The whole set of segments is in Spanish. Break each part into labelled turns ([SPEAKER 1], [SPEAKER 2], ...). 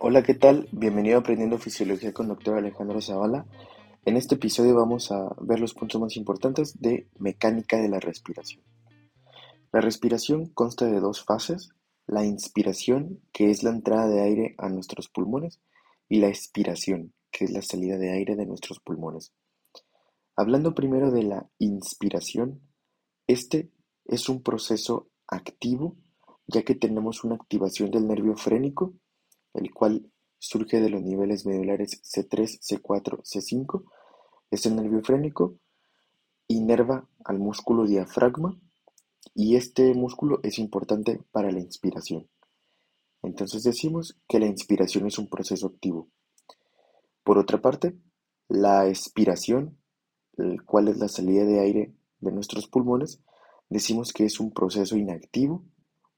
[SPEAKER 1] Hola, ¿qué tal? Bienvenido a Aprendiendo Fisiología con Dr. Alejandro Zavala. En este episodio vamos a ver los puntos más importantes de mecánica de la respiración. La respiración consta de dos fases, la inspiración, que es la entrada de aire a nuestros pulmones, y la expiración, que es la salida de aire de nuestros pulmones. Hablando primero de la inspiración, este es un proceso activo, ya que tenemos una activación del nervio frénico el cual surge de los niveles medulares C3, C4, C5, es el nervio frénico, inerva al músculo diafragma y este músculo es importante para la inspiración. Entonces decimos que la inspiración es un proceso activo. Por otra parte, la expiración, el cual es la salida de aire de nuestros pulmones, decimos que es un proceso inactivo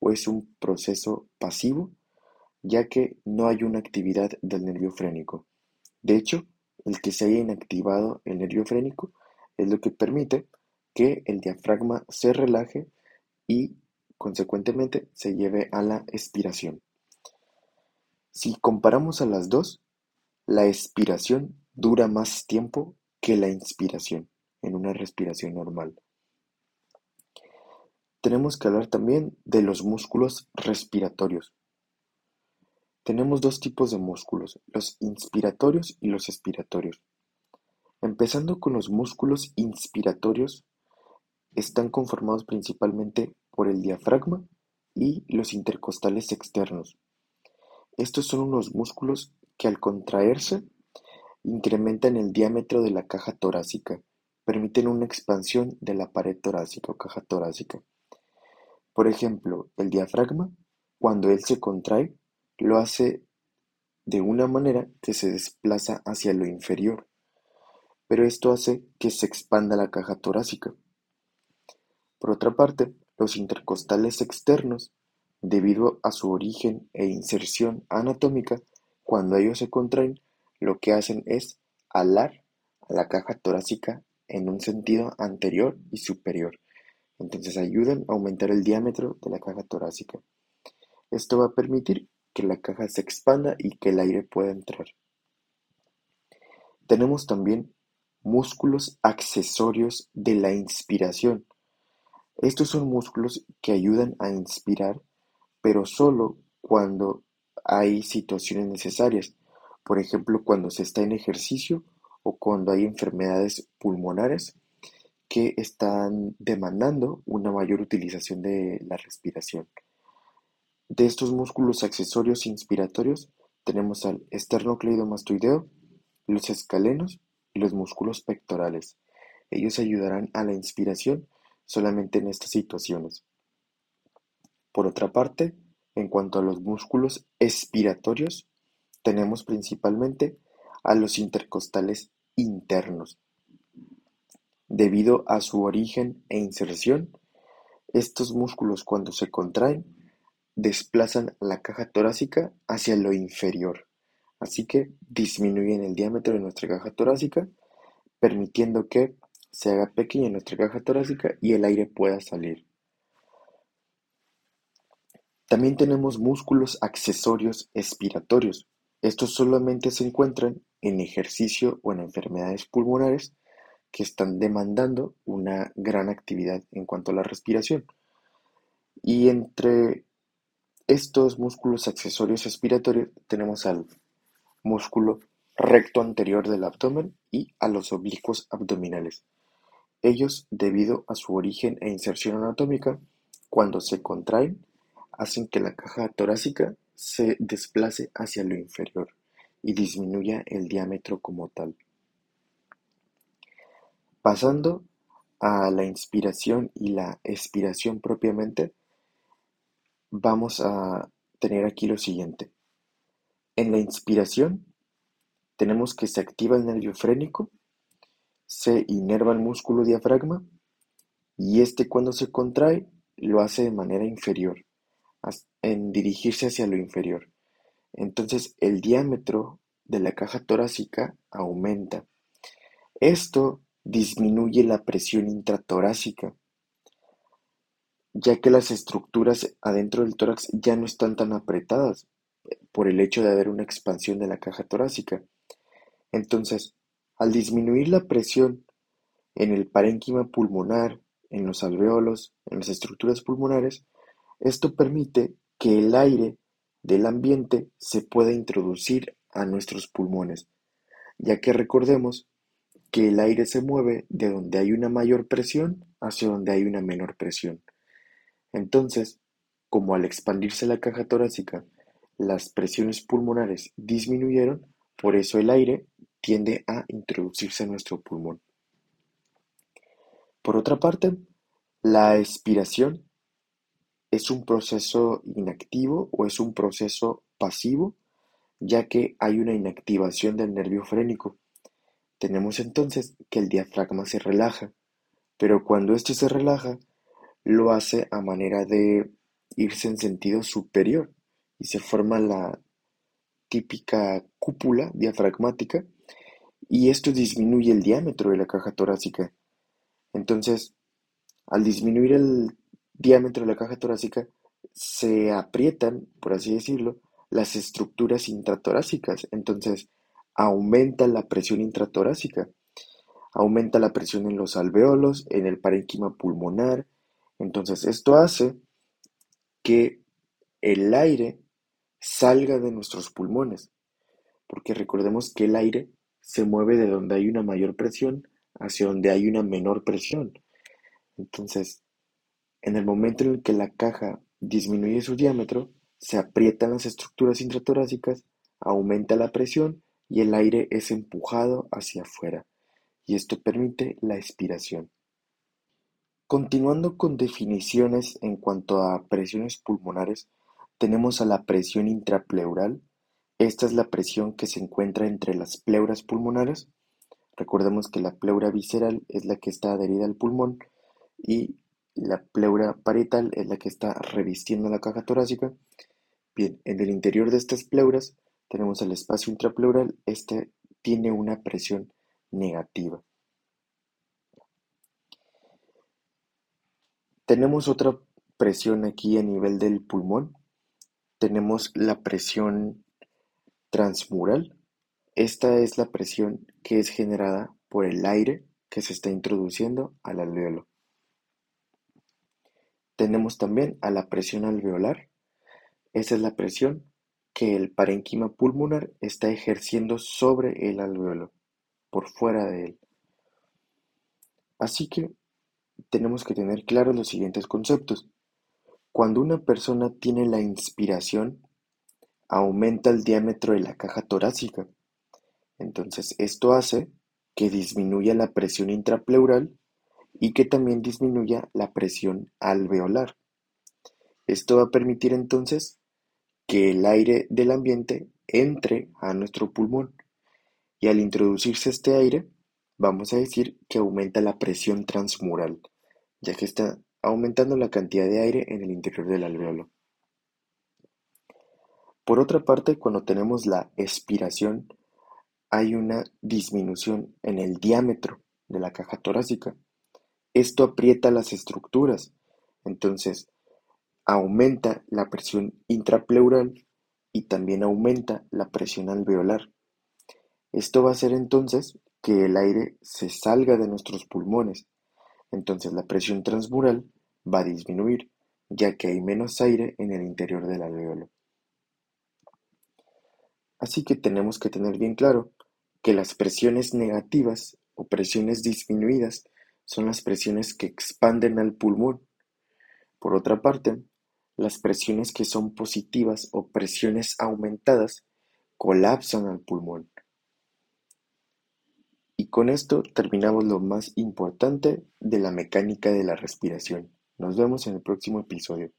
[SPEAKER 1] o es un proceso pasivo ya que no hay una actividad del nervio frénico. De hecho, el que se haya inactivado el nervio frénico es lo que permite que el diafragma se relaje y consecuentemente se lleve a la expiración. Si comparamos a las dos, la expiración dura más tiempo que la inspiración en una respiración normal. Tenemos que hablar también de los músculos respiratorios. Tenemos dos tipos de músculos, los inspiratorios y los expiratorios. Empezando con los músculos inspiratorios, están conformados principalmente por el diafragma y los intercostales externos. Estos son unos músculos que al contraerse incrementan el diámetro de la caja torácica, permiten una expansión de la pared torácica o caja torácica. Por ejemplo, el diafragma, cuando él se contrae, lo hace de una manera que se desplaza hacia lo inferior, pero esto hace que se expanda la caja torácica. Por otra parte, los intercostales externos, debido a su origen e inserción anatómica, cuando ellos se contraen, lo que hacen es alar la caja torácica en un sentido anterior y superior. Entonces ayudan a aumentar el diámetro de la caja torácica. Esto va a permitir que la caja se expanda y que el aire pueda entrar. Tenemos también músculos accesorios de la inspiración. Estos son músculos que ayudan a inspirar, pero solo cuando hay situaciones necesarias, por ejemplo, cuando se está en ejercicio o cuando hay enfermedades pulmonares que están demandando una mayor utilización de la respiración. De estos músculos accesorios inspiratorios tenemos al esternocleidomastoideo, los escalenos y los músculos pectorales. Ellos ayudarán a la inspiración solamente en estas situaciones. Por otra parte, en cuanto a los músculos expiratorios, tenemos principalmente a los intercostales internos. Debido a su origen e inserción, estos músculos cuando se contraen desplazan la caja torácica hacia lo inferior, así que disminuyen el diámetro de nuestra caja torácica, permitiendo que se haga pequeña nuestra caja torácica y el aire pueda salir. También tenemos músculos accesorios expiratorios. Estos solamente se encuentran en ejercicio o en enfermedades pulmonares que están demandando una gran actividad en cuanto a la respiración. Y entre estos músculos accesorios expiratorios tenemos al músculo recto anterior del abdomen y a los oblicuos abdominales. Ellos, debido a su origen e inserción anatómica, cuando se contraen, hacen que la caja torácica se desplace hacia lo inferior y disminuya el diámetro como tal. Pasando a la inspiración y la expiración propiamente, vamos a tener aquí lo siguiente. En la inspiración tenemos que se activa el nervio frénico, se inerva el músculo diafragma y este cuando se contrae lo hace de manera inferior, en dirigirse hacia lo inferior. Entonces el diámetro de la caja torácica aumenta. Esto disminuye la presión intratorácica ya que las estructuras adentro del tórax ya no están tan apretadas, por el hecho de haber una expansión de la caja torácica. Entonces, al disminuir la presión en el parénquima pulmonar, en los alveolos, en las estructuras pulmonares, esto permite que el aire del ambiente se pueda introducir a nuestros pulmones, ya que recordemos que el aire se mueve de donde hay una mayor presión hacia donde hay una menor presión. Entonces, como al expandirse la caja torácica, las presiones pulmonares disminuyeron, por eso el aire tiende a introducirse en nuestro pulmón. Por otra parte, la expiración es un proceso inactivo o es un proceso pasivo, ya que hay una inactivación del nervio frénico. Tenemos entonces que el diafragma se relaja, pero cuando éste se relaja, lo hace a manera de irse en sentido superior y se forma la típica cúpula diafragmática y esto disminuye el diámetro de la caja torácica. Entonces, al disminuir el diámetro de la caja torácica, se aprietan, por así decirlo, las estructuras intratorácicas. Entonces, aumenta la presión intratorácica, aumenta la presión en los alveolos, en el parénquima pulmonar. Entonces, esto hace que el aire salga de nuestros pulmones, porque recordemos que el aire se mueve de donde hay una mayor presión hacia donde hay una menor presión. Entonces, en el momento en el que la caja disminuye su diámetro, se aprietan las estructuras intratorácicas, aumenta la presión y el aire es empujado hacia afuera, y esto permite la expiración. Continuando con definiciones en cuanto a presiones pulmonares, tenemos a la presión intrapleural. Esta es la presión que se encuentra entre las pleuras pulmonares. Recordemos que la pleura visceral es la que está adherida al pulmón y la pleura parietal es la que está revistiendo la caja torácica. Bien, en el interior de estas pleuras tenemos el espacio intrapleural, este tiene una presión negativa. Tenemos otra presión aquí a nivel del pulmón. Tenemos la presión transmural. Esta es la presión que es generada por el aire que se está introduciendo al alveolo. Tenemos también a la presión alveolar. Esa es la presión que el parénquima pulmonar está ejerciendo sobre el alveolo, por fuera de él. Así que tenemos que tener claros los siguientes conceptos. Cuando una persona tiene la inspiración, aumenta el diámetro de la caja torácica. Entonces esto hace que disminuya la presión intrapleural y que también disminuya la presión alveolar. Esto va a permitir entonces que el aire del ambiente entre a nuestro pulmón y al introducirse este aire vamos a decir que aumenta la presión transmural, ya que está aumentando la cantidad de aire en el interior del alveolo. Por otra parte, cuando tenemos la expiración, hay una disminución en el diámetro de la caja torácica. Esto aprieta las estructuras, entonces Aumenta la presión intrapleural y también aumenta la presión alveolar. Esto va a hacer entonces que el aire se salga de nuestros pulmones. Entonces la presión transmural va a disminuir, ya que hay menos aire en el interior del alveolo. Así que tenemos que tener bien claro que las presiones negativas o presiones disminuidas son las presiones que expanden al pulmón. Por otra parte, las presiones que son positivas o presiones aumentadas colapsan al pulmón. Y con esto terminamos lo más importante de la mecánica de la respiración. Nos vemos en el próximo episodio.